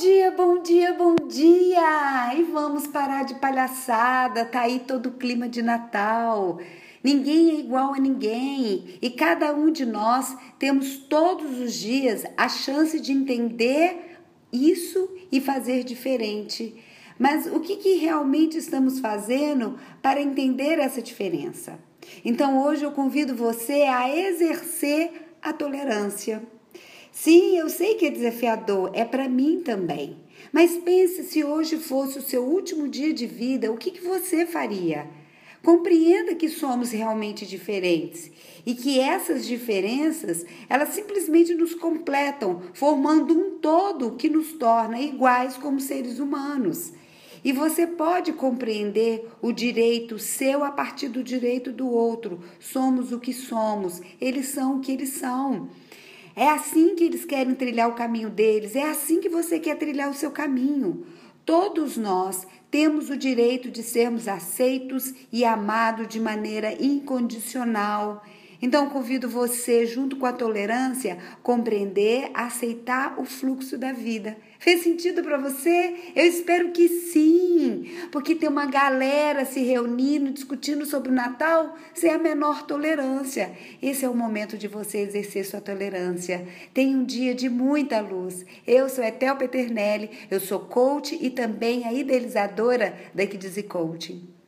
dia, bom dia, bom dia! E vamos parar de palhaçada, tá aí todo o clima de Natal. Ninguém é igual a ninguém e cada um de nós temos todos os dias a chance de entender isso e fazer diferente. Mas o que, que realmente estamos fazendo para entender essa diferença? Então hoje eu convido você a exercer a tolerância. Sim, eu sei que é desafiador, é para mim também. Mas pense se hoje fosse o seu último dia de vida, o que, que você faria? Compreenda que somos realmente diferentes e que essas diferenças, elas simplesmente nos completam, formando um todo que nos torna iguais como seres humanos. E você pode compreender o direito seu a partir do direito do outro. Somos o que somos, eles são o que eles são. É assim que eles querem trilhar o caminho deles, é assim que você quer trilhar o seu caminho. Todos nós temos o direito de sermos aceitos e amados de maneira incondicional. Então, convido você, junto com a tolerância, compreender, aceitar o fluxo da vida. Fez sentido para você? Eu espero que sim, porque tem uma galera se reunindo, discutindo sobre o Natal sem a menor tolerância. Esse é o momento de você exercer sua tolerância. Tem um dia de muita luz. Eu sou Etel Peternelli, eu sou coach e também a idealizadora da Equidize Coaching.